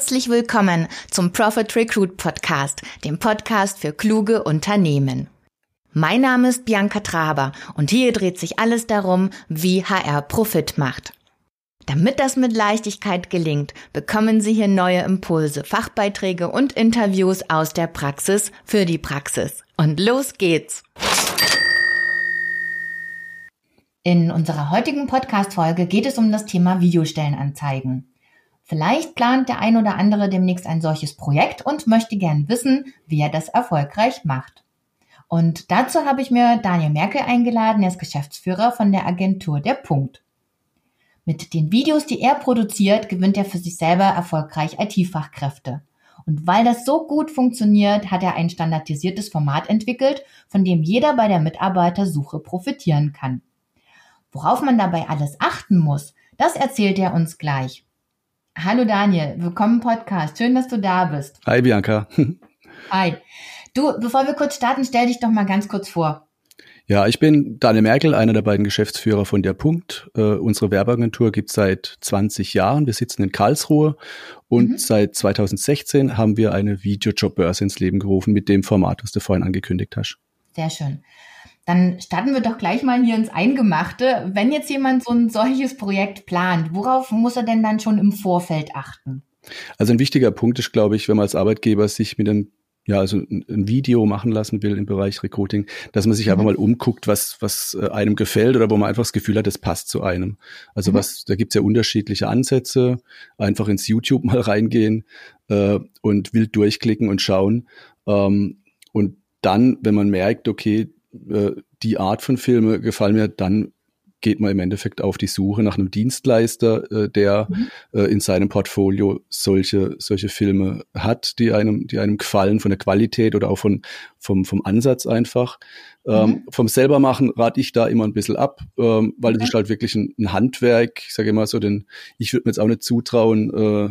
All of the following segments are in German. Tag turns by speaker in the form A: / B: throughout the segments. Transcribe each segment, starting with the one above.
A: Herzlich willkommen zum Profit Recruit Podcast, dem Podcast für kluge Unternehmen. Mein Name ist Bianca Traber und hier dreht sich alles darum, wie HR Profit macht. Damit das mit Leichtigkeit gelingt, bekommen Sie hier neue Impulse, Fachbeiträge und Interviews aus der Praxis für die Praxis. Und los geht's! In unserer heutigen Podcast-Folge geht es um das Thema Videostellenanzeigen. Vielleicht plant der ein oder andere demnächst ein solches Projekt und möchte gern wissen, wie er das erfolgreich macht. Und dazu habe ich mir Daniel Merkel eingeladen, er ist Geschäftsführer von der Agentur Der Punkt. Mit den Videos, die er produziert, gewinnt er für sich selber erfolgreich IT-Fachkräfte. Und weil das so gut funktioniert, hat er ein standardisiertes Format entwickelt, von dem jeder bei der Mitarbeitersuche profitieren kann. Worauf man dabei alles achten muss, das erzählt er uns gleich. Hallo Daniel, willkommen im Podcast. Schön, dass du da bist.
B: Hi Bianca.
A: Hi. Du, bevor wir kurz starten, stell dich doch mal ganz kurz vor.
B: Ja, ich bin Daniel Merkel, einer der beiden Geschäftsführer von der Punkt. Äh, unsere Werbeagentur gibt es seit 20 Jahren. Wir sitzen in Karlsruhe und mhm. seit 2016 haben wir eine Videojobbörse ins Leben gerufen mit dem Format, was du vorhin angekündigt hast.
A: Sehr schön. Dann starten wir doch gleich mal hier ins Eingemachte. Wenn jetzt jemand so ein solches Projekt plant, worauf muss er denn dann schon im Vorfeld achten?
B: Also ein wichtiger Punkt ist, glaube ich, wenn man als Arbeitgeber sich mit einem ja, also ein, Video machen lassen will im Bereich Recruiting, dass man sich mhm. einfach mal umguckt, was, was äh, einem gefällt oder wo man einfach das Gefühl hat, das passt zu einem. Also mhm. was, da gibt's ja unterschiedliche Ansätze, einfach ins YouTube mal reingehen äh, und wild durchklicken und schauen. Ähm, und dann, wenn man merkt, okay, äh, die Art von Filme gefallen mir, dann geht man im Endeffekt auf die Suche nach einem Dienstleister, äh, der mhm. äh, in seinem Portfolio solche, solche Filme hat, die einem, die einem gefallen von der Qualität oder auch von, vom, vom Ansatz einfach. Ähm, mhm. vom selber machen rate ich da immer ein bisschen ab, ähm, weil es ist halt wirklich ein, ein Handwerk. Ich sage immer so, denn ich würde mir jetzt auch nicht zutrauen, äh,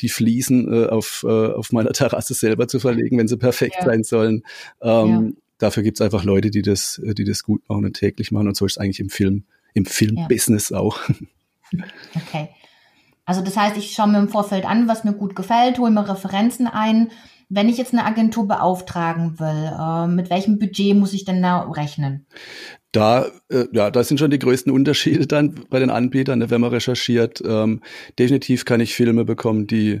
B: die Fliesen äh, auf, äh, auf meiner Terrasse selber zu verlegen, wenn sie perfekt ja. sein sollen. Ähm, ja dafür gibt es einfach Leute, die das, die das gut machen und täglich machen. Und so ist es eigentlich im Film, im Filmbusiness ja. auch.
A: Okay. Also das heißt, ich schaue mir im Vorfeld an, was mir gut gefällt, hole mir Referenzen ein. Wenn ich jetzt eine Agentur beauftragen will, äh, mit welchem Budget muss ich denn da rechnen?
B: Da, äh, ja, da sind schon die größten Unterschiede dann bei den Anbietern, ne, wenn man recherchiert. Ähm, definitiv kann ich Filme bekommen, die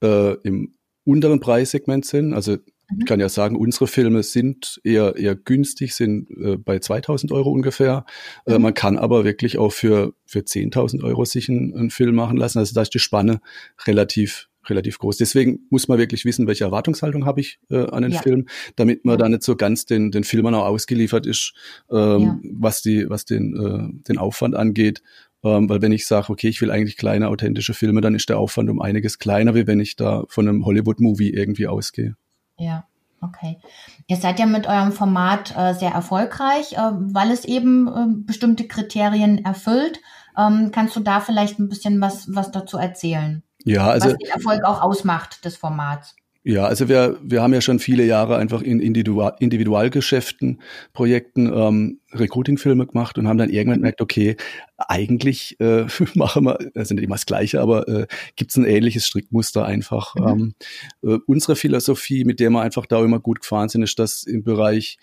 B: äh, im unteren Preissegment sind. Also ich kann ja sagen, unsere Filme sind eher, eher günstig, sind äh, bei 2000 Euro ungefähr. Äh, mhm. Äh, man kann aber wirklich auch für, für 10.000 Euro sich einen, einen Film machen lassen. Also da ist die Spanne relativ, relativ groß. Deswegen muss man wirklich wissen, welche Erwartungshaltung habe ich äh, an den ja. Film, damit man ja. da nicht so ganz den, den Filmern auch ausgeliefert ist, ähm, ja. was, die, was den, äh, den Aufwand angeht. Ähm, weil wenn ich sage, okay, ich will eigentlich kleine, authentische Filme, dann ist der Aufwand um einiges kleiner, wie wenn ich da von einem Hollywood-Movie irgendwie ausgehe.
A: Ja, okay. Ihr seid ja mit eurem Format äh, sehr erfolgreich, äh, weil es eben äh, bestimmte Kriterien erfüllt. Ähm, kannst du da vielleicht ein bisschen was, was dazu erzählen?
B: Ja, also.
A: Was den Erfolg auch ausmacht des Formats.
B: Ja, also wir, wir haben ja schon viele Jahre einfach in Individual, Individualgeschäften, Projekten ähm, Recruiting-Filme gemacht und haben dann irgendwann gemerkt, okay, eigentlich äh, machen wir, also nicht immer das Gleiche, aber äh, gibt es ein ähnliches Strickmuster einfach. Mhm. Ähm, äh, unsere Philosophie, mit der wir einfach da immer gut gefahren sind, ist, dass im Bereich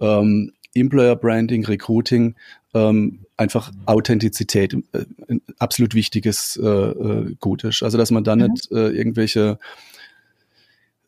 B: ähm, Employer Branding, Recruiting, ähm, einfach Authentizität äh, ein absolut wichtiges äh, äh, Gut ist. Also dass man da mhm. nicht äh, irgendwelche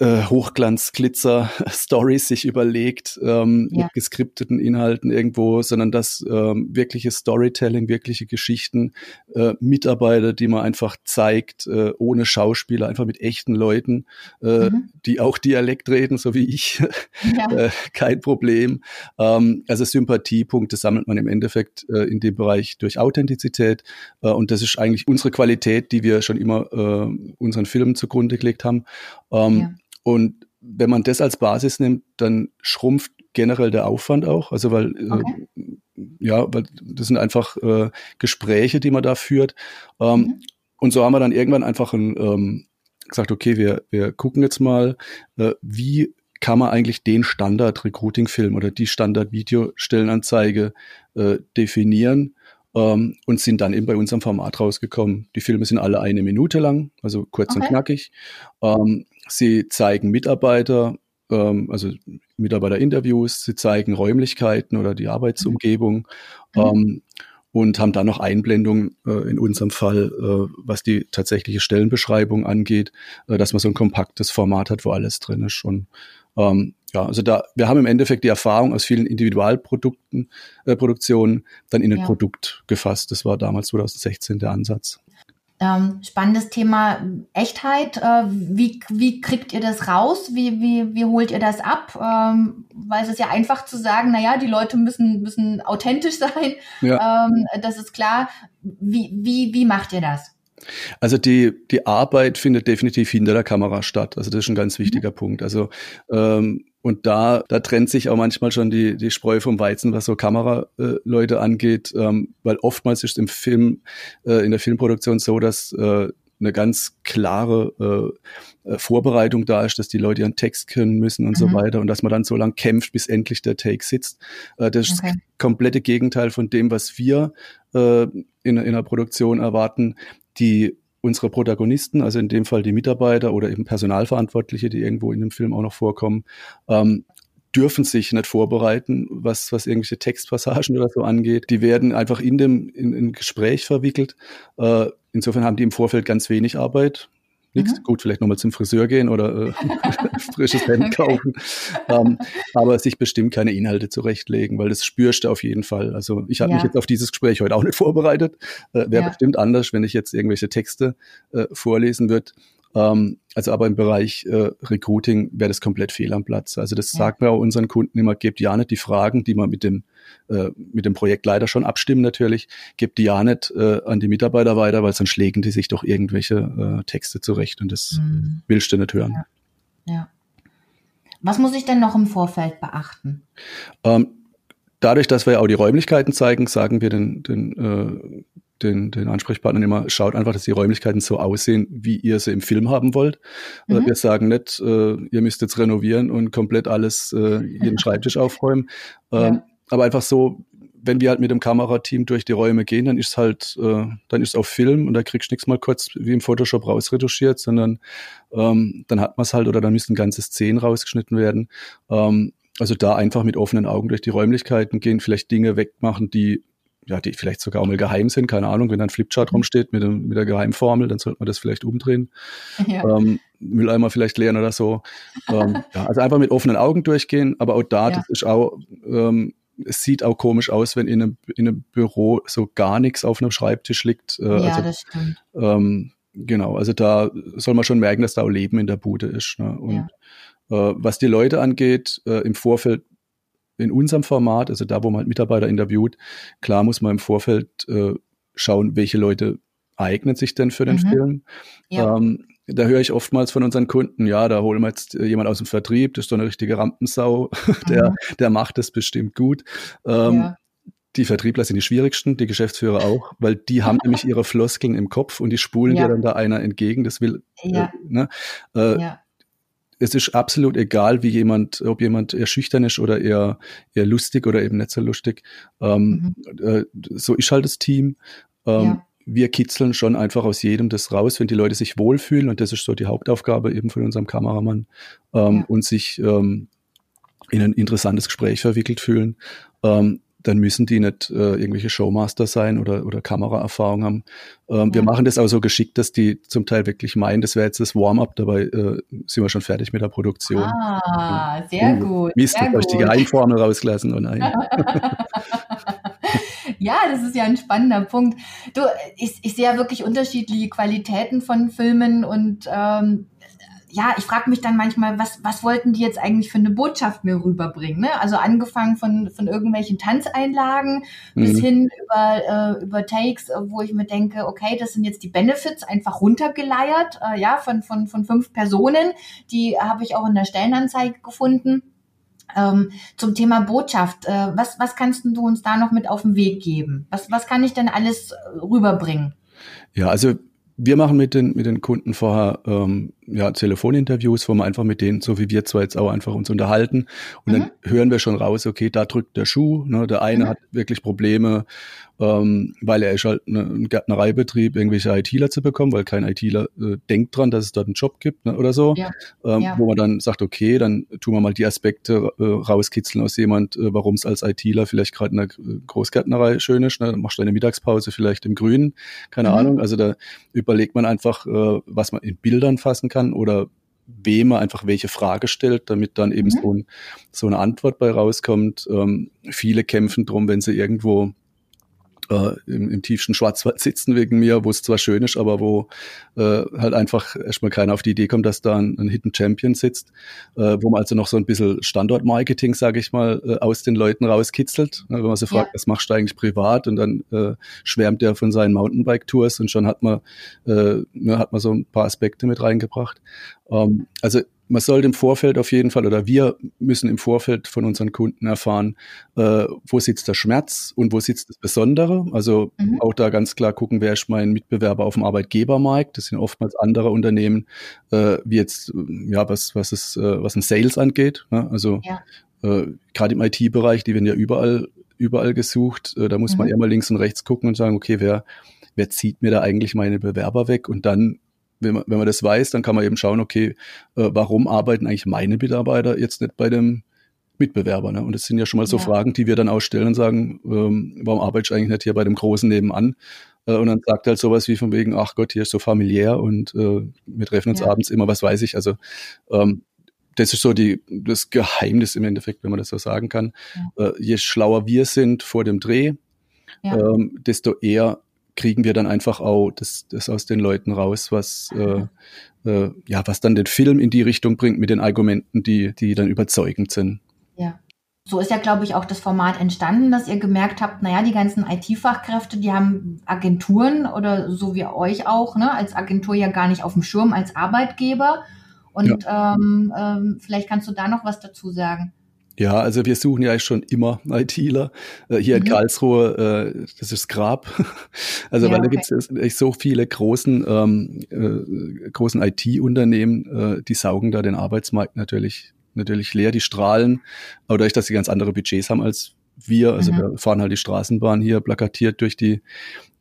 B: äh, Hochglanz-Glitzer-Stories sich überlegt, ähm, ja. mit geskripteten Inhalten irgendwo, sondern das ähm, wirkliche Storytelling, wirkliche Geschichten, äh, Mitarbeiter, die man einfach zeigt, äh, ohne Schauspieler, einfach mit echten Leuten, äh, mhm. die auch Dialekt reden, so wie ich, ja. äh, kein Problem. Ähm, also Sympathiepunkte sammelt man im Endeffekt äh, in dem Bereich durch Authentizität äh, und das ist eigentlich unsere Qualität, die wir schon immer äh, unseren Filmen zugrunde gelegt haben. Ähm, ja. Und wenn man das als Basis nimmt, dann schrumpft generell der Aufwand auch. Also weil äh, okay. äh, ja, weil das sind einfach äh, Gespräche, die man da führt. Ähm, mhm. Und so haben wir dann irgendwann einfach ein, ähm, gesagt, okay, wir, wir gucken jetzt mal, äh, wie kann man eigentlich den Standard-Recruiting-Film oder die Standard-Videostellenanzeige äh, definieren ähm, und sind dann eben bei unserem Format rausgekommen. Die Filme sind alle eine Minute lang, also kurz okay. und knackig. Ähm, sie zeigen Mitarbeiter, ähm, also Mitarbeiterinterviews, sie zeigen Räumlichkeiten oder die Arbeitsumgebung. Mhm. Ähm, und haben dann noch Einblendungen äh, in unserem Fall, äh, was die tatsächliche Stellenbeschreibung angeht, äh, dass man so ein kompaktes Format hat, wo alles drin ist. Und ähm, ja, also da, wir haben im Endeffekt die Erfahrung aus vielen Individualprodukten, äh, Produktionen dann in ein ja. Produkt gefasst. Das war damals 2016 der Ansatz.
A: Ähm, spannendes Thema Echtheit. Äh, wie, wie kriegt ihr das raus? Wie, wie, wie holt ihr das ab? Ähm, weil es ist ja einfach zu sagen, naja, die Leute müssen, müssen authentisch sein. Ja. Ähm, das ist klar. Wie, wie, wie macht ihr das?
B: Also die, die Arbeit findet definitiv hinter der Kamera statt. Also das ist ein ganz wichtiger mhm. Punkt. Also ähm, und da, da trennt sich auch manchmal schon die, die Spreu vom Weizen, was so Kameraleute angeht, ähm, weil oftmals ist im Film, äh, in der Filmproduktion so, dass äh, eine ganz klare äh, äh, Vorbereitung da ist, dass die Leute ihren Text können müssen und mhm. so weiter und dass man dann so lange kämpft, bis endlich der Take sitzt. Äh, das ist okay. das komplette Gegenteil von dem, was wir äh, in, in einer Produktion erwarten. Die unsere Protagonisten, also in dem Fall die Mitarbeiter oder eben Personalverantwortliche, die irgendwo in dem Film auch noch vorkommen, ähm, dürfen sich nicht vorbereiten, was, was irgendwelche Textpassagen oder so angeht. Die werden einfach in dem in, in Gespräch verwickelt. Äh, insofern haben die im Vorfeld ganz wenig Arbeit nichts. Mhm. Gut, vielleicht nochmal zum Friseur gehen oder äh, frisches Hemd okay. kaufen. Ähm, aber sich bestimmt keine Inhalte zurechtlegen, weil das spürst du auf jeden Fall. Also ich habe ja. mich jetzt auf dieses Gespräch heute auch nicht vorbereitet. Äh, Wäre ja. bestimmt anders, wenn ich jetzt irgendwelche Texte äh, vorlesen würde. Ähm, also aber im Bereich äh, Recruiting wäre das komplett fehl am Platz. Also das ja. sagt man auch unseren Kunden immer, gebt ja nicht die Fragen, die man mit dem, äh, mit dem Projektleiter schon abstimmen natürlich, gebt die ja nicht äh, an die Mitarbeiter weiter, weil sonst schlägen die sich doch irgendwelche äh, Texte zurecht und das mhm. willst du nicht hören.
A: Ja. ja. Was muss ich denn noch im Vorfeld beachten?
B: Ähm, dadurch, dass wir ja auch die Räumlichkeiten zeigen, sagen wir den, den äh, den, den Ansprechpartnern immer, schaut einfach, dass die Räumlichkeiten so aussehen, wie ihr sie im Film haben wollt. Also mhm. Wir sagen nicht, äh, ihr müsst jetzt renovieren und komplett alles, äh, jeden Schreibtisch aufräumen. Ähm, ja. Aber einfach so, wenn wir halt mit dem Kamerateam durch die Räume gehen, dann ist halt, äh, dann ist auf Film und da kriegst du nichts mal kurz wie im Photoshop rausretuschiert, sondern ähm, dann hat man es halt oder dann müssen ganze Szenen rausgeschnitten werden. Ähm, also da einfach mit offenen Augen durch die Räumlichkeiten gehen, vielleicht Dinge wegmachen, die ja, die vielleicht sogar auch mal geheim sind, keine Ahnung, wenn da ein Flipchart mhm. rumsteht mit, dem, mit der Geheimformel, dann sollte man das vielleicht umdrehen. Ja. Ähm, Mülleimer vielleicht leeren oder so. ähm, ja, also einfach mit offenen Augen durchgehen, aber auch da, ja. das ist auch, ähm, es sieht auch komisch aus, wenn in einem, in einem Büro so gar nichts auf einem Schreibtisch liegt. Äh, ja, also, das stimmt. Ähm, genau, also da soll man schon merken, dass da auch Leben in der Bude ist. Ne? Und ja. äh, was die Leute angeht, äh, im Vorfeld in unserem Format, also da, wo man halt Mitarbeiter interviewt, klar muss man im Vorfeld äh, schauen, welche Leute eignen sich denn für den mhm. Film. Ja. Ähm, da höre ich oftmals von unseren Kunden, ja, da holen wir jetzt äh, jemand aus dem Vertrieb, das ist doch eine richtige Rampensau, der, mhm. der macht das bestimmt gut. Ähm, ja. Die Vertriebler sind die schwierigsten, die Geschäftsführer auch, weil die haben nämlich ihre Floskeln im Kopf und die spulen ja. dir dann da einer entgegen. Das will, äh, ne? Äh, ja es ist absolut egal, wie jemand, ob jemand eher schüchtern ist oder eher, eher lustig oder eben nicht so lustig. Ähm, mhm. äh, so ist halt das Team. Ähm, ja. Wir kitzeln schon einfach aus jedem das raus, wenn die Leute sich wohlfühlen und das ist so die Hauptaufgabe eben von unserem Kameramann ähm, ja. und sich ähm, in ein interessantes Gespräch verwickelt fühlen. Ähm, dann müssen die nicht äh, irgendwelche Showmaster sein oder, oder Kameraerfahrung haben. Ähm, ja. Wir machen das auch so geschickt, dass die zum Teil wirklich meinen, das wäre jetzt das Warm-up, dabei äh, sind wir schon fertig mit der Produktion.
A: Ah, sehr uh, gut.
B: Mist,
A: sehr
B: ich die Geheimformel rausgelassen. Oh nein.
A: ja, das ist ja ein spannender Punkt. Du, ich, ich sehe ja wirklich unterschiedliche Qualitäten von Filmen und ähm, ja, ich frage mich dann manchmal, was, was wollten die jetzt eigentlich für eine Botschaft mir rüberbringen? Ne? Also angefangen von, von irgendwelchen Tanzeinlagen mhm. bis hin über, äh, über Takes, wo ich mir denke, okay, das sind jetzt die Benefits einfach runtergeleiert, äh, ja, von, von, von fünf Personen. Die habe ich auch in der Stellenanzeige gefunden. Ähm, zum Thema Botschaft, äh, was, was kannst du uns da noch mit auf den Weg geben? Was, was kann ich denn alles rüberbringen?
B: Ja, also wir machen mit den, mit den Kunden vorher ähm, ja, Telefoninterviews, wo wir einfach mit denen, so wie wir zwar jetzt auch einfach uns unterhalten und mhm. dann hören wir schon raus, okay, da drückt der Schuh, ne, der eine mhm. hat wirklich Probleme ähm, weil er ist halt ne, ein Gärtnereibetrieb, irgendwelche ITler zu bekommen, weil kein ITler äh, denkt dran, dass es dort einen Job gibt ne, oder so, ja. Ähm, ja. wo man dann sagt, okay, dann tun wir mal die Aspekte äh, rauskitzeln aus jemand, äh, warum es als ITler vielleicht gerade in der Großgärtnerei schön ist, ne, dann machst du eine Mittagspause vielleicht im Grünen, keine mhm. Ahnung, also da überlegt man einfach, äh, was man in Bildern fassen kann oder wem er einfach welche Frage stellt, damit dann eben mhm. so, ein, so, eine Antwort bei rauskommt. Ähm, viele kämpfen drum, wenn sie irgendwo äh, im, im tiefsten Schwarzwald sitzen wegen mir, wo es zwar schön ist, aber wo äh, halt einfach erstmal keiner auf die Idee kommt, dass da ein, ein Hidden Champion sitzt, äh, wo man also noch so ein bisschen Standortmarketing, sage ich mal, äh, aus den Leuten rauskitzelt. Ne, wenn man sie fragt, ja. was machst du eigentlich privat? Und dann äh, schwärmt er von seinen Mountainbike-Tours und schon hat man, äh, ne, hat man so ein paar Aspekte mit reingebracht. Ähm, also man sollte im Vorfeld auf jeden Fall oder wir müssen im Vorfeld von unseren Kunden erfahren, äh, wo sitzt der Schmerz und wo sitzt das Besondere. Also mhm. auch da ganz klar gucken, wer ist mein Mitbewerber auf dem Arbeitgebermarkt. Das sind oftmals andere Unternehmen, äh, wie jetzt, ja, was, was es, äh, was ein Sales angeht. Ne? Also ja. äh, gerade im IT-Bereich, die werden ja überall, überall gesucht. Äh, da muss mhm. man eher mal links und rechts gucken und sagen, okay, wer, wer zieht mir da eigentlich meine Bewerber weg? Und dann wenn man, wenn man das weiß, dann kann man eben schauen, okay, äh, warum arbeiten eigentlich meine Mitarbeiter jetzt nicht bei dem Mitbewerber? Ne? Und das sind ja schon mal so ja. Fragen, die wir dann auch stellen und sagen, ähm, warum arbeitest du eigentlich nicht hier bei dem Großen nebenan? Äh, und dann sagt halt sowas wie von wegen, ach Gott, hier ist so familiär und äh, wir treffen uns ja. abends immer, was weiß ich. Also ähm, das ist so die, das Geheimnis im Endeffekt, wenn man das so sagen kann. Ja. Äh, je schlauer wir sind vor dem Dreh, ähm, desto eher kriegen wir dann einfach auch das, das aus den Leuten raus, was äh, äh, ja, was dann den Film in die Richtung bringt mit den Argumenten, die, die dann überzeugend sind.
A: Ja. So ist ja, glaube ich, auch das Format entstanden, dass ihr gemerkt habt, naja, die ganzen IT-Fachkräfte, die haben Agenturen oder so wie euch auch, ne, als Agentur ja gar nicht auf dem Schirm als Arbeitgeber. Und ja. ähm, ähm, vielleicht kannst du da noch was dazu sagen.
B: Ja, also wir suchen ja schon immer ITler. Äh, hier mhm. in Karlsruhe, äh, das ist Grab. Also ja, weil da okay. gibt es so viele großen, ähm, äh, großen IT-Unternehmen, äh, die saugen da den Arbeitsmarkt natürlich, natürlich leer, die strahlen, aber dadurch, dass sie ganz andere Budgets haben als wir, also mhm. wir fahren halt die Straßenbahn hier plakatiert durch die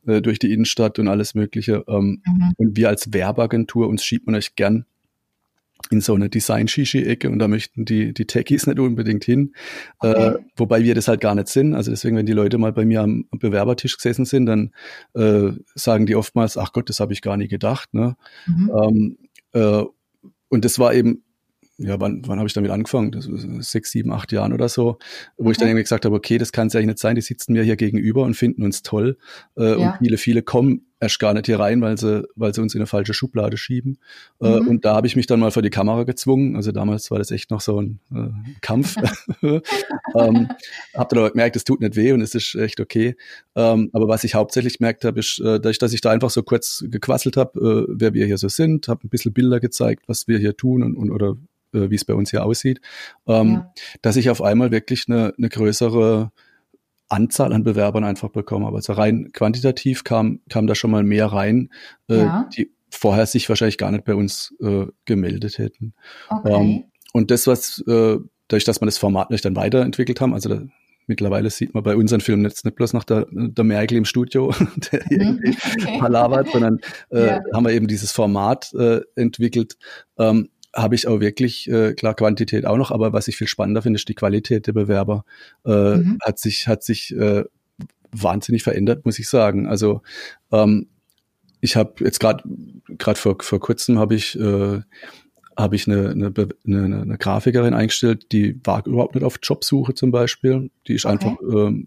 B: äh, durch die Innenstadt und alles Mögliche. Ähm, mhm. Und wir als Werbeagentur, uns schiebt man euch gern in so eine Design-Shishi-Ecke und da möchten die, die Techies nicht unbedingt hin. Äh, okay. Äh, wobei wir das halt gar nicht sind. Also deswegen, wenn die Leute mal bei mir am, Bewerbertisch gesessen sind, dann äh, sagen die oftmals, ach Gott, das habe ich gar nie gedacht. Ne? Mhm. Ähm, äh, und das war eben ja, wann, wann habe ich damit angefangen? Das sechs, sieben, acht Jahren oder so, wo okay. ich dann irgendwie gesagt habe, okay, das kann es ja nicht sein, die sitzen mir hier gegenüber und finden uns toll. Äh, ja. Und viele, viele kommen erst gar nicht hier rein, weil sie, weil sie uns in eine falsche Schublade schieben. Äh, mhm. und da habe ich mich dann mal vor die Kamera gezwungen. Also damals war das echt noch so ein äh, Kampf. ähm, hab dann aber gemerkt, es tut nicht weh und es ist echt okay. Ähm, aber was ich hauptsächlich gemerkt habe, ist, äh, dass ich da einfach so kurz gequasselt habe, äh, wer wir hier so sind, habe ein bisschen Bilder gezeigt, was wir hier tun und, und oder äh, wie es bei uns hier aussieht, ähm, ja. dass ich auf einmal wirklich eine, eine größere Anzahl an Bewerbern einfach bekommen habe. Also rein quantitativ kam, kam da schon mal mehr rein, äh, ja. die vorher sich wahrscheinlich gar nicht bei uns äh, gemeldet hätten. Okay. Ähm, und das, was, äh, dadurch, dass man das Format nicht dann weiterentwickelt haben, also da, mittlerweile sieht man bei unseren Filmen jetzt nicht bloß nach der, der Merkel im Studio, der mhm, irgendwie okay. palavert, sondern äh, ja. haben wir eben dieses Format äh, entwickelt, ähm, habe ich auch wirklich, äh, klar, Quantität auch noch, aber was ich viel spannender finde, ist die Qualität der Bewerber. Äh, mhm. Hat sich, hat sich äh, wahnsinnig verändert, muss ich sagen. Also ähm, ich habe jetzt gerade gerade vor, vor kurzem habe ich äh, habe ich eine, eine, eine, eine Grafikerin eingestellt, die war überhaupt nicht auf Jobsuche zum Beispiel. Die ist okay. einfach ähm,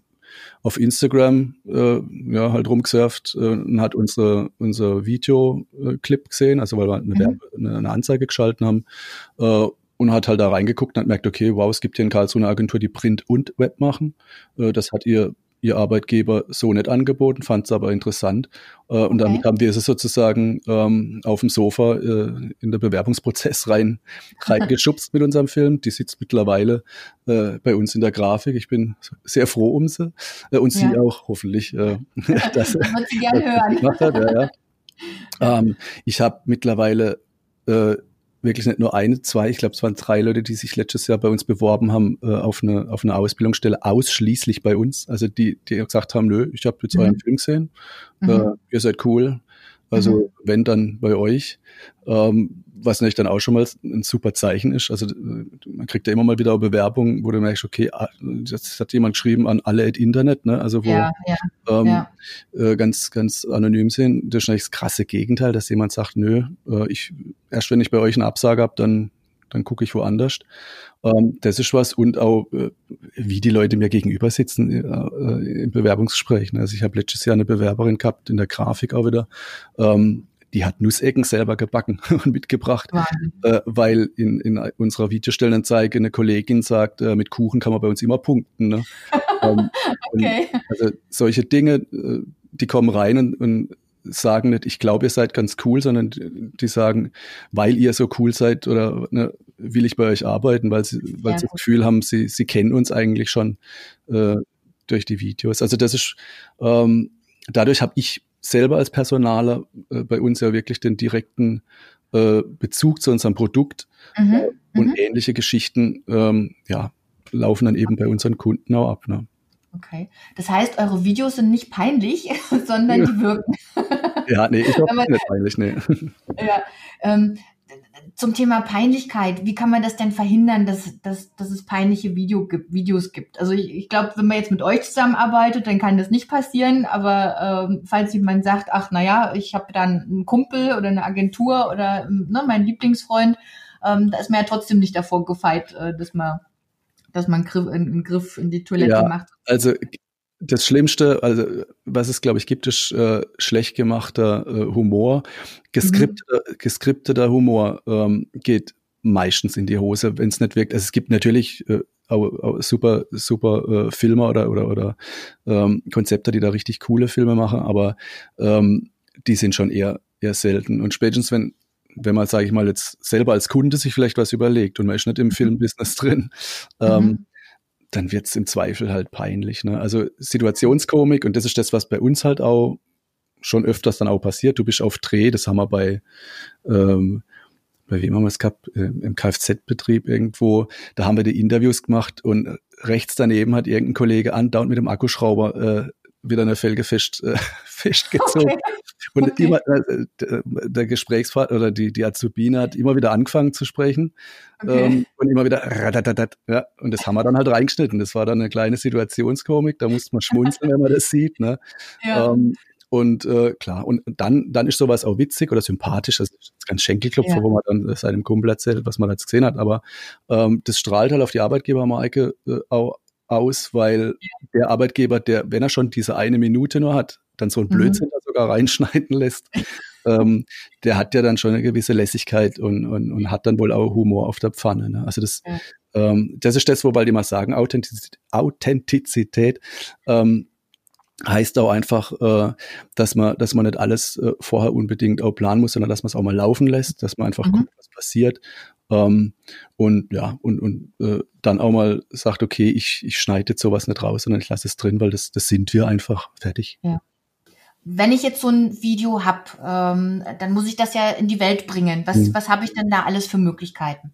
B: auf Instagram äh, ja halt rumgesurft äh, und hat unsere unser Videoclip gesehen, also weil wir eine, mhm. eine Anzeige geschalten haben äh, und hat halt da reingeguckt und hat merkt, okay, wow, es gibt hier in Karlsruhe eine Agentur, die Print und Web machen. Äh, das hat ihr ihr Arbeitgeber so nicht angeboten, fand es aber interessant. Äh, okay. Und damit haben wir sie sozusagen ähm, auf dem Sofa äh, in der Bewerbungsprozess rein reingeschubst mit unserem Film. Die sitzt mittlerweile äh, bei uns in der Grafik. Ich bin sehr froh um sie äh, und ja. sie auch hoffentlich. Äh, das wird sie gerne hören. Hat, ja, ja. Ähm, ich habe mittlerweile äh, wirklich nicht nur eine, zwei, ich glaube, es waren drei Leute, die sich letztes Jahr bei uns beworben haben äh, auf, eine, auf eine Ausbildungsstelle, ausschließlich bei uns. Also die, die gesagt haben, nö, ich habe jetzt mhm. euren Film gesehen, mhm. äh, ihr seid cool, also mhm. wenn dann bei euch, ähm, was natürlich dann auch schon mal ein super Zeichen ist. Also man kriegt ja immer mal wieder Bewerbungen, wo du merkst, okay, ah, das hat jemand geschrieben an alle at Internet, ne? Also wo ja, ja, ähm, ja. Äh, ganz, ganz anonym sind. Das ist eigentlich das krasse Gegenteil, dass jemand sagt, nö, äh, ich erst wenn ich bei euch eine Absage habe, dann dann gucke ich woanders. Ähm, das ist was und auch, äh, wie die Leute mir gegenüber sitzen äh, äh im Bewerbungsgespräch. Ne? Also ich habe letztes Jahr eine Bewerberin gehabt in der Grafik auch wieder. Ähm, die hat Nussecken selber gebacken und mitgebracht, äh, weil in, in unserer Videostellenanzeige eine Kollegin sagt, äh, mit Kuchen kann man bei uns immer punkten. Ne? ähm, okay. Also solche Dinge, äh, die kommen rein und, und sagen nicht, ich glaube, ihr seid ganz cool, sondern die sagen, weil ihr so cool seid oder ne, will ich bei euch arbeiten, weil sie, weil ja, sie das Gefühl haben, sie, sie kennen uns eigentlich schon äh, durch die Videos. Also das ist, ähm, dadurch habe ich selber als Personaler äh, bei uns ja wirklich den direkten äh, Bezug zu unserem Produkt mhm. und mhm. ähnliche Geschichten, ähm, ja, laufen dann eben bei unseren Kunden auch ab. Ne?
A: Okay. Das heißt, eure Videos sind nicht peinlich, sondern die wirken.
B: ja, nee, ich glaube nicht peinlich, nee.
A: Ja, ähm, zum Thema Peinlichkeit, wie kann man das denn verhindern, dass, dass, dass es peinliche Video gibt, Videos gibt? Also ich, ich glaube, wenn man jetzt mit euch zusammenarbeitet, dann kann das nicht passieren, aber ähm, falls jemand sagt, ach naja, ich habe dann einen Kumpel oder eine Agentur oder ne, mein Lieblingsfreund, ähm, da ist man ja trotzdem nicht davor gefeit, äh, dass man dass man einen Griff in die Toilette ja, macht.
B: Also das Schlimmste, also was es glaube ich gibt, ist äh, schlecht gemachter äh, Humor. Geskripteter, mhm. geskripteter Humor ähm, geht meistens in die Hose, wenn es nicht wirkt. Also es gibt natürlich äh, auch, auch super super äh, Filmer oder oder oder ähm, Konzepte, die da richtig coole Filme machen, aber ähm, die sind schon eher eher selten. Und spätestens wenn wenn man, sage ich mal, jetzt selber als Kunde sich vielleicht was überlegt und man ist nicht im mhm. Filmbusiness drin, ähm, mhm. dann wird es im Zweifel halt peinlich. Ne? Also Situationskomik, und das ist das, was bei uns halt auch schon öfters dann auch passiert. Du bist auf Dreh, das haben wir bei, ähm, bei wem haben wir es gehabt? Äh, Im Kfz-Betrieb irgendwo. Da haben wir die Interviews gemacht und rechts daneben hat irgendein Kollege andauernd mit dem Akkuschrauber äh, wieder eine Felge fest, äh, festgezogen. Okay. Und okay. immer, äh, der Gesprächspartner oder die, die Azubine hat immer wieder angefangen zu sprechen. Okay. Ähm, und immer wieder, ja, und das haben wir dann halt reingeschnitten. Das war dann eine kleine Situationskomik, da musste man schmunzeln, wenn man das sieht. Ne? Ja. Ähm, und äh, klar, und dann, dann ist sowas auch witzig oder sympathisch. Das ist ganz Schenkelklopfer, ja. wo man dann seinem Kumpel erzählt, was man jetzt gesehen hat. Aber ähm, das strahlt halt auf die Arbeitgebermarke äh, auch aus, weil der Arbeitgeber, der, wenn er schon diese eine Minute nur hat, dann so ein mhm. Blödsinn mhm. da sogar reinschneiden lässt, ähm, der hat ja dann schon eine gewisse Lässigkeit und, und, und hat dann wohl auch Humor auf der Pfanne. Ne? Also das, ja. ähm, das ist das, wobei die mal sagen, Authentizität, Authentizität ähm, heißt auch einfach, äh, dass man, dass man nicht alles äh, vorher unbedingt auch planen muss, sondern dass man es auch mal laufen lässt, dass man einfach mhm. guckt, was passiert ähm, und ja, und, und äh, dann auch mal sagt, okay, ich, ich schneide jetzt sowas nicht raus, sondern ich lasse es drin, weil das, das sind wir einfach fertig.
A: Ja. Wenn ich jetzt so ein Video habe, ähm, dann muss ich das ja in die Welt bringen. Was, hm. was habe ich denn da alles für Möglichkeiten?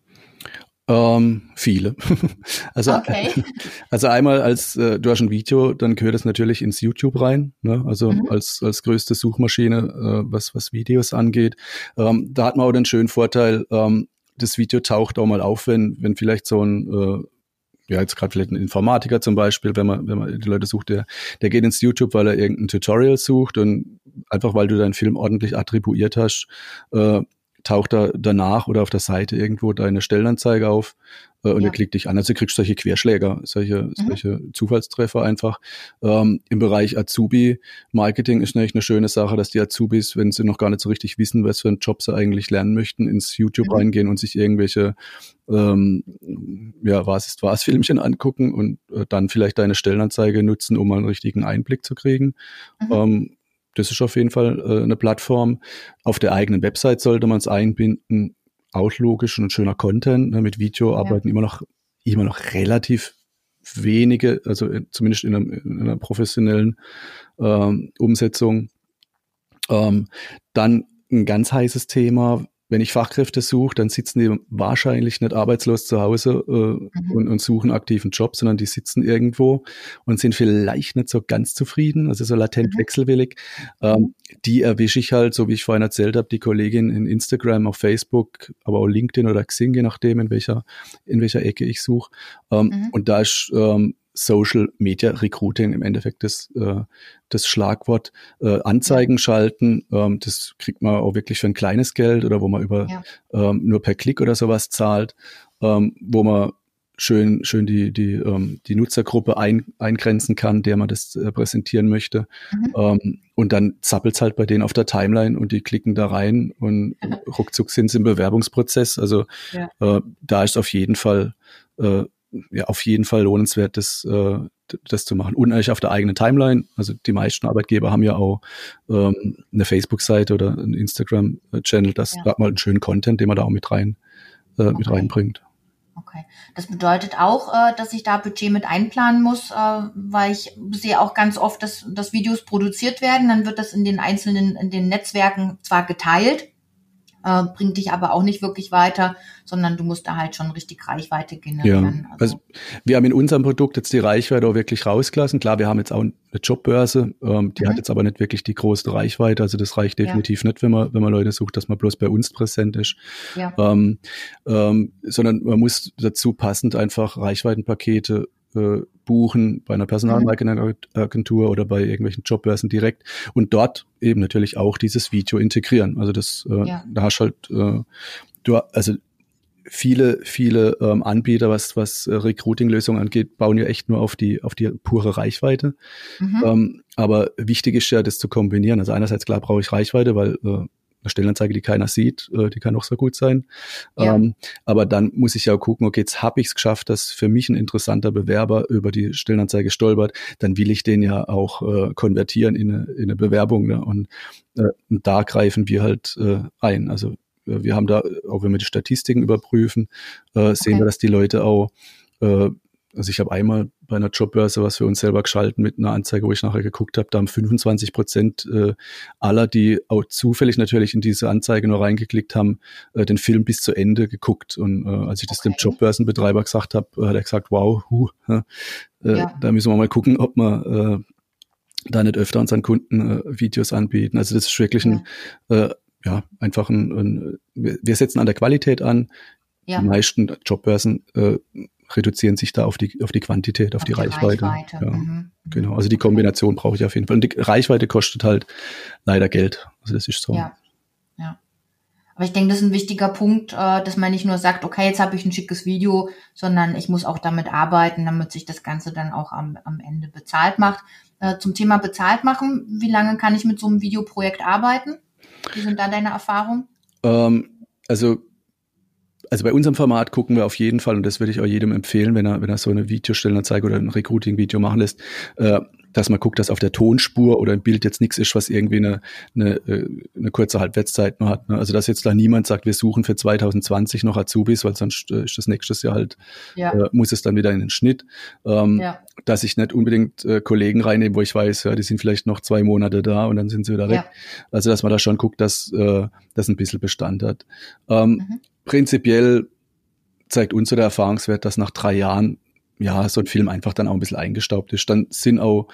B: Ähm, viele. also, okay. also einmal als äh, du hast ein Video, dann gehört es natürlich ins YouTube rein, ne? also mhm. als, als größte Suchmaschine, äh, was, was Videos angeht. Ähm, da hat man auch den schönen Vorteil, ähm, das Video taucht auch mal auf, wenn, wenn vielleicht so ein, äh, ja, jetzt gerade vielleicht ein Informatiker zum Beispiel, wenn man, wenn man die Leute sucht, der, der geht ins YouTube, weil er irgendein Tutorial sucht und einfach weil du deinen Film ordentlich attribuiert hast, äh, taucht da danach oder auf der Seite irgendwo deine Stellenanzeige auf äh, und ja. er klickt dich an. Also du kriegst solche Querschläger, solche, mhm. solche Zufallstreffer einfach. Ähm, Im Bereich Azubi-Marketing ist natürlich eine schöne Sache, dass die Azubis, wenn sie noch gar nicht so richtig wissen, was für einen Job sie eigentlich lernen möchten, ins YouTube mhm. reingehen und sich irgendwelche ähm, ja, was ist was Filmchen angucken und äh, dann vielleicht deine Stellenanzeige nutzen, um mal einen richtigen Einblick zu kriegen. Mhm. Ähm, das ist auf jeden Fall äh, eine Plattform. Auf der eigenen Website sollte man es einbinden. Auch logisch und schöner Content. Ne? Mit Video ja. arbeiten immer noch, immer noch relativ wenige, also äh, zumindest in einer, in einer professionellen ähm, Umsetzung. Ähm, dann ein ganz heißes Thema, wenn ich Fachkräfte suche, dann sitzen die wahrscheinlich nicht arbeitslos zu Hause äh, mhm. und, und, suchen aktiven Job, sondern die sitzen irgendwo und sind vielleicht nicht so ganz zufrieden, also so latent mhm. wechselwillig. Ähm, die erwische ich halt, so wie ich vorhin erzählt habe, die Kollegin in Instagram, auf Facebook, aber auch LinkedIn oder Xing, je nachdem, in welcher, in welcher Ecke ich suche. Ähm, mhm. Und da ist ähm, Social Media Recruiting im Endeffekt das, äh, das Schlagwort. Äh, Anzeigen schalten, ähm, das kriegt man auch wirklich für ein kleines Geld oder wo man über ja. ähm, nur per Klick oder sowas zahlt, ähm, wo man schön, schön die, die, ähm, die Nutzergruppe ein, eingrenzen kann, der man das äh, präsentieren möchte. Mhm. Ähm, und dann zappelt's halt bei denen auf der Timeline und die klicken da rein und ruckzuck sind sie im Bewerbungsprozess. Also ja. äh, da ist auf jeden Fall äh, ja auf jeden Fall lohnenswert, das, äh, das zu machen. Und eigentlich auf der eigenen Timeline. Also die meisten Arbeitgeber haben ja auch ähm, eine Facebook-Seite oder einen Instagram-Channel. Das ja. hat mal einen schönen Content, den man da auch mit rein äh, okay. mit reinbringt.
A: Okay. Das bedeutet auch, äh, dass ich da Budget mit einplanen muss, äh, weil ich sehe auch ganz oft, dass, dass Videos produziert werden. Dann wird das in den einzelnen, in den Netzwerken zwar geteilt, äh, bringt dich aber auch nicht wirklich weiter, sondern du musst da halt schon richtig Reichweite generieren.
B: Ja, also, also wir haben in unserem Produkt jetzt die Reichweite auch wirklich rausgelassen. Klar, wir haben jetzt auch eine Jobbörse, ähm, die mhm. hat jetzt aber nicht wirklich die große Reichweite. Also das reicht definitiv ja. nicht, wenn man, wenn man Leute sucht, dass man bloß bei uns präsent ist. Ja. Ähm, ähm, sondern man muss dazu passend einfach Reichweitenpakete äh, buchen bei einer Personalmarketingagentur oder bei irgendwelchen Jobbörsen direkt und dort eben natürlich auch dieses Video integrieren. Also das, äh, ja. da hast halt, äh, du, also viele, viele ähm, Anbieter, was, was äh, Recruiting-Lösungen angeht, bauen ja echt nur auf die, auf die pure Reichweite. Mhm. Ähm, aber wichtig ist ja, das zu kombinieren. Also einerseits klar brauche ich Reichweite, weil äh, eine Stellenanzeige, die keiner sieht, äh, die kann auch sehr gut sein. Ja. Ähm, aber dann muss ich ja gucken, okay, jetzt habe ich es geschafft, dass für mich ein interessanter Bewerber über die Stellenanzeige stolpert, dann will ich den ja auch äh, konvertieren in eine, in eine Bewerbung. Ne? Und, äh, und da greifen wir halt äh, ein. Also äh, wir haben da, auch wenn wir die Statistiken überprüfen, äh, sehen okay. wir, dass die Leute auch äh, also ich habe einmal bei einer Jobbörse was für uns selber geschalten mit einer Anzeige, wo ich nachher geguckt habe, da haben 25 Prozent äh, aller, die auch zufällig natürlich in diese Anzeige nur reingeklickt haben, äh, den Film bis zu Ende geguckt. Und äh, als ich das okay. dem Jobbörsenbetreiber gesagt habe, äh, hat er gesagt, wow, huh, äh, ja. da müssen wir mal gucken, ob wir äh, da nicht öfter unseren Kunden Videos anbieten. Also das ist wirklich ein, ja, ja einfach ein, ein, wir setzen an der Qualität an. Ja. Die meisten Jobbörsen äh, reduzieren sich da auf die, auf die Quantität, auf, auf die, die, Reichweite. Reichweite. Ja, mhm. Genau, also die Kombination brauche ich auf jeden Fall. Und die Reichweite kostet halt leider Geld. Also das ist so.
A: Ja, ja. Aber ich denke, das ist ein wichtiger Punkt, äh, dass man nicht nur sagt, okay, jetzt habe ich ein schickes Video, sondern ich muss auch damit arbeiten, damit sich das Ganze dann auch am, am Ende bezahlt macht. Äh, zum Thema bezahlt machen, wie lange kann ich mit so einem Videoprojekt arbeiten? Wie sind da deine Erfahrungen?
B: Ähm, also also bei unserem Format gucken wir auf jeden Fall, und das würde ich auch jedem empfehlen, wenn er, wenn er so eine Videostellenanzeige oder ein Recruiting-Video machen lässt, äh, dass man guckt, dass auf der Tonspur oder im Bild jetzt nichts ist, was irgendwie eine, eine, äh, eine kurze Halbwertszeit nur hat. Ne? Also dass jetzt da niemand sagt, wir suchen für 2020 noch Azubis, weil sonst äh, ist das nächstes Jahr halt, ja. äh, muss es dann wieder in den Schnitt. Ähm, ja. Dass ich nicht unbedingt äh, Kollegen reinnehme, wo ich weiß, ja, die sind vielleicht noch zwei Monate da und dann sind sie wieder weg. Ja. Also dass man da schon guckt, dass äh, das ein bisschen Bestand hat. Ähm, mhm prinzipiell zeigt unser Erfahrungswert, dass nach drei Jahren ja so ein Film einfach dann auch ein bisschen eingestaubt ist. Dann sind auch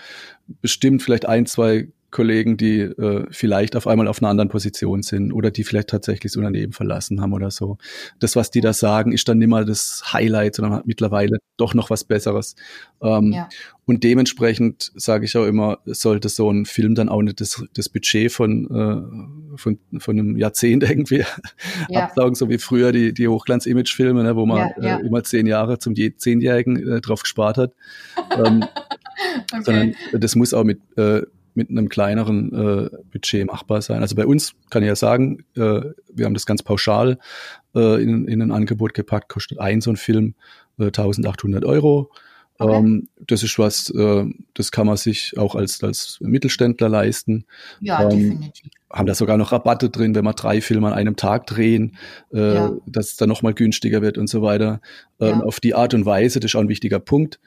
B: bestimmt vielleicht ein, zwei Kollegen, die äh, vielleicht auf einmal auf einer anderen Position sind oder die vielleicht tatsächlich das Unternehmen verlassen haben oder so. Das, was die da sagen, ist dann nicht mal das Highlight, sondern hat mittlerweile doch noch was Besseres. Ähm, ja. Und dementsprechend sage ich auch immer, sollte so ein Film dann auch nicht das, das Budget von, äh, von, von einem Jahrzehnt irgendwie ja. absaugen, so wie früher die, die Hochglanz-Image-Filme, ne, wo man ja, äh, immer zehn Jahre zum Zehnjährigen äh, drauf gespart hat. ähm, okay. Sondern das muss auch mit äh, mit einem kleineren äh, Budget machbar sein. Also bei uns kann ich ja sagen, äh, wir haben das ganz pauschal äh, in, in ein Angebot gepackt, kostet ein so ein Film äh, 1800 Euro. Okay. Ähm, das ist was, äh, das kann man sich auch als, als Mittelständler leisten. Ja, ähm, definitiv. Haben da sogar noch Rabatte drin, wenn wir drei Filme an einem Tag drehen, äh, ja. dass es dann nochmal günstiger wird und so weiter. Ähm, ja. Auf die Art und Weise, das ist auch ein wichtiger Punkt,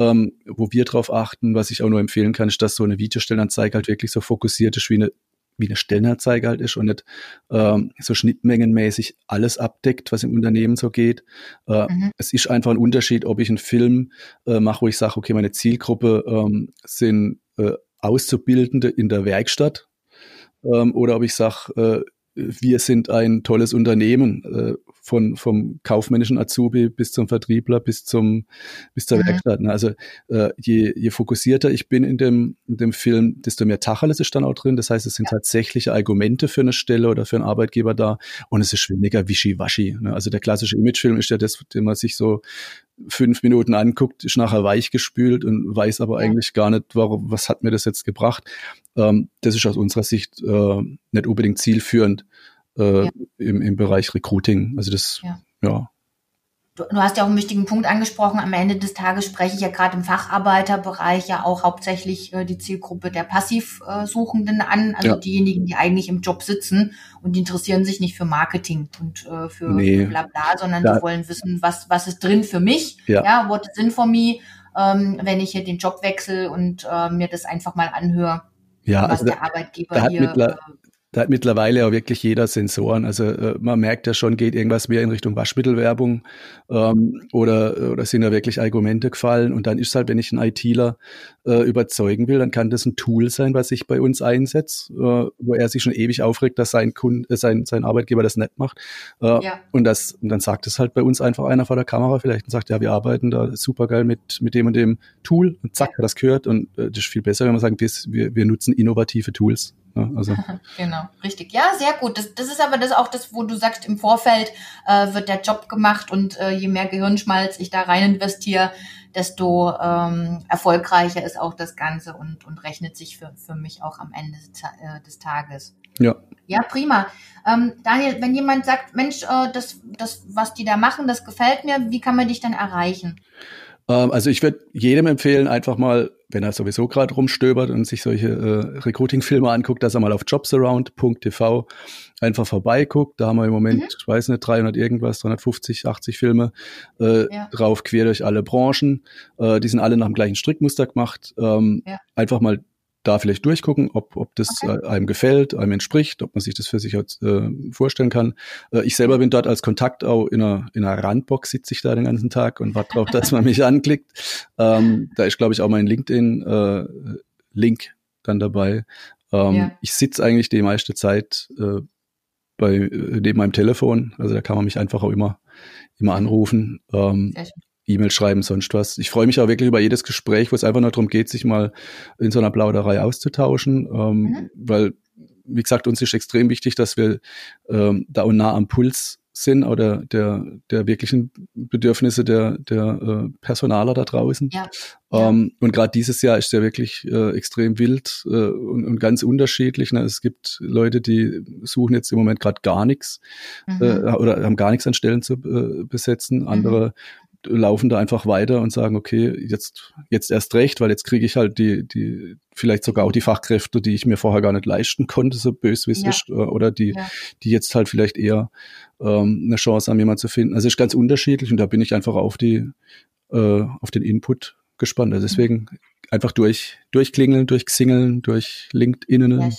B: ähm, wo wir drauf achten, was ich auch nur empfehlen kann, ist, dass so eine Videostellenanzeige halt wirklich so fokussiert ist wie eine wie eine Stellenanzeige halt ist und nicht ähm, so schnittmengenmäßig alles abdeckt, was im Unternehmen so geht. Äh, mhm. Es ist einfach ein Unterschied, ob ich einen Film äh, mache, wo ich sage, okay, meine Zielgruppe ähm, sind äh, Auszubildende in der Werkstatt ähm, oder ob ich sage, äh, wir sind ein tolles Unternehmen, äh, von, vom kaufmännischen Azubi bis zum Vertriebler, bis zum, bis zur mhm. Werkstatt. Ne? Also, äh, je, je fokussierter ich bin in dem, in dem Film, desto mehr Tacheles ist dann auch drin. Das heißt, es sind ja. tatsächliche Argumente für eine Stelle oder für einen Arbeitgeber da und es ist weniger wischiwaschi. Ne? Also der klassische Imagefilm ist ja das, den man sich so fünf Minuten anguckt, ist nachher weich gespült und weiß aber eigentlich gar nicht, warum, was hat mir das jetzt gebracht. Ähm, das ist aus unserer Sicht äh, nicht unbedingt zielführend äh, ja. im, im Bereich Recruiting. Also das, ja. ja.
A: Du, du, hast ja auch einen wichtigen Punkt angesprochen. Am Ende des Tages spreche ich ja gerade im Facharbeiterbereich ja auch hauptsächlich äh, die Zielgruppe der Passivsuchenden an, also ja. diejenigen, die eigentlich im Job sitzen und die interessieren sich nicht für Marketing und äh, für nee. bla bla, sondern ja. die wollen wissen, was, was ist drin für mich, ja, ja what is in for me, ähm, wenn ich hier den Job wechsle und äh, mir das einfach mal anhöre.
B: Ja, was also der Arbeitgeber hier äh, da hat mittlerweile auch wirklich jeder Sensoren. Also äh, man merkt ja schon, geht irgendwas mehr in Richtung Waschmittelwerbung ähm, oder, oder sind da wirklich Argumente gefallen. Und dann ist halt, wenn ich einen ITler äh, überzeugen will, dann kann das ein Tool sein, was ich bei uns einsetze, äh, wo er sich schon ewig aufregt, dass sein, Kunde, äh, sein, sein Arbeitgeber das nicht macht. Äh, ja. Und, das, und dann sagt es halt bei uns einfach einer vor der Kamera vielleicht und sagt, ja, wir arbeiten da supergeil mit, mit dem und dem Tool und zack, ja. hat das gehört. Und äh, das ist viel besser, wenn man sagt, wir, wir nutzen innovative Tools.
A: Ne? Also. genau, richtig. Ja, sehr gut. Das, das ist aber das auch das, wo du sagst, im Vorfeld äh, wird der Job gemacht und äh, je mehr Gehirnschmalz ich da rein investiere, desto ähm, erfolgreicher ist auch das Ganze und, und rechnet sich für, für mich auch am Ende des, äh, des Tages. Ja. Ja, prima. Ähm, Daniel, wenn jemand sagt, Mensch, äh, das, das, was die da machen, das gefällt mir, wie kann man dich dann erreichen?
B: Ähm, also ich würde jedem empfehlen, einfach mal, wenn er sowieso gerade rumstöbert und sich solche äh, Recruiting-Filme anguckt, dass er mal auf jobsaround.tv einfach vorbeiguckt. Da haben wir im Moment, mhm. ich weiß nicht, 300 irgendwas, 350, 80 Filme äh, ja. drauf, quer durch alle Branchen. Äh, die sind alle nach dem gleichen Strickmuster gemacht. Ähm, ja. Einfach mal da vielleicht durchgucken, ob, ob das okay. einem gefällt, einem entspricht, ob man sich das für sich äh, vorstellen kann. Äh, ich selber bin dort als Kontakt auch in einer, in einer Randbox, sitze ich da den ganzen Tag und warte darauf, dass man mich anklickt. Ähm, da ist, glaube ich, auch mein LinkedIn-Link äh, dann dabei. Ähm, ja. Ich sitze eigentlich die meiste Zeit äh, bei äh, neben meinem Telefon, also da kann man mich einfach auch immer immer anrufen. Ähm, E-Mail schreiben, sonst was. Ich freue mich auch wirklich über jedes Gespräch, wo es einfach nur darum geht, sich mal in so einer Plauderei auszutauschen, ähm, mhm. weil, wie gesagt, uns ist extrem wichtig, dass wir ähm, da und nah am Puls sind oder der, der wirklichen Bedürfnisse der, der äh, Personaler da draußen. Ja. Ähm, und gerade dieses Jahr ist ja wirklich äh, extrem wild äh, und, und ganz unterschiedlich. Ne? Es gibt Leute, die suchen jetzt im Moment gerade gar nichts mhm. äh, oder haben gar nichts an Stellen zu äh, besetzen. Andere mhm laufen da einfach weiter und sagen, okay, jetzt, jetzt erst recht, weil jetzt kriege ich halt die, die, vielleicht sogar auch die Fachkräfte, die ich mir vorher gar nicht leisten konnte, so bös wie es ja. ist, äh, oder die, ja. die jetzt halt vielleicht eher ähm, eine Chance haben, jemanden zu finden. Also es ist ganz unterschiedlich und da bin ich einfach auf die, äh, auf den Input gespannt. Also deswegen einfach durch, durchklingeln, durchxingeln, durch LinkedIn. Ja.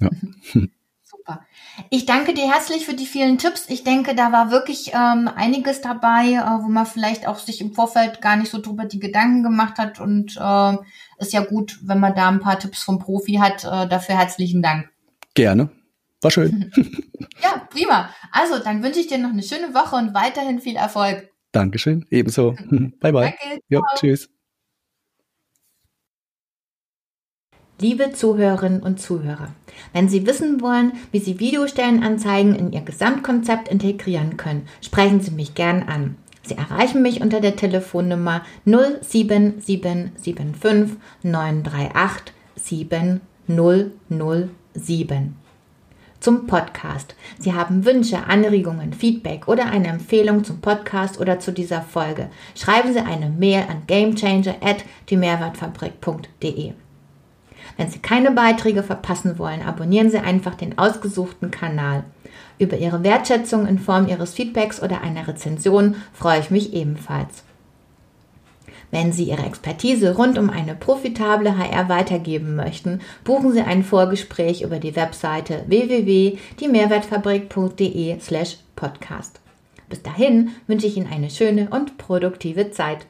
A: Super. Ich danke dir herzlich für die vielen Tipps. Ich denke, da war wirklich ähm, einiges dabei, äh, wo man vielleicht auch sich im Vorfeld gar nicht so drüber die Gedanken gemacht hat. Und äh, ist ja gut, wenn man da ein paar Tipps vom Profi hat. Äh, dafür herzlichen Dank.
B: Gerne. War schön.
A: ja, prima. Also, dann wünsche ich dir noch eine schöne Woche und weiterhin viel Erfolg.
B: Dankeschön. Ebenso. bye, bye. Danke. Jo, tschüss.
A: Liebe Zuhörerinnen und Zuhörer, wenn Sie wissen wollen, wie Sie Videostellenanzeigen in Ihr Gesamtkonzept integrieren können, sprechen Sie mich gern an. Sie erreichen mich unter der Telefonnummer 07775 938 7007. Zum Podcast. Sie haben Wünsche, Anregungen, Feedback oder eine Empfehlung zum Podcast oder zu dieser Folge. Schreiben Sie eine Mail an gamechanger at die Mehrwertfabrik.de. Wenn Sie keine Beiträge verpassen wollen, abonnieren Sie einfach den ausgesuchten Kanal. Über Ihre Wertschätzung in Form Ihres Feedbacks oder einer Rezension freue ich mich ebenfalls. Wenn Sie Ihre Expertise rund um eine profitable HR weitergeben möchten, buchen Sie ein Vorgespräch über die Webseite www.diemehrwertfabrik.de slash podcast. Bis dahin wünsche ich Ihnen eine schöne und produktive Zeit.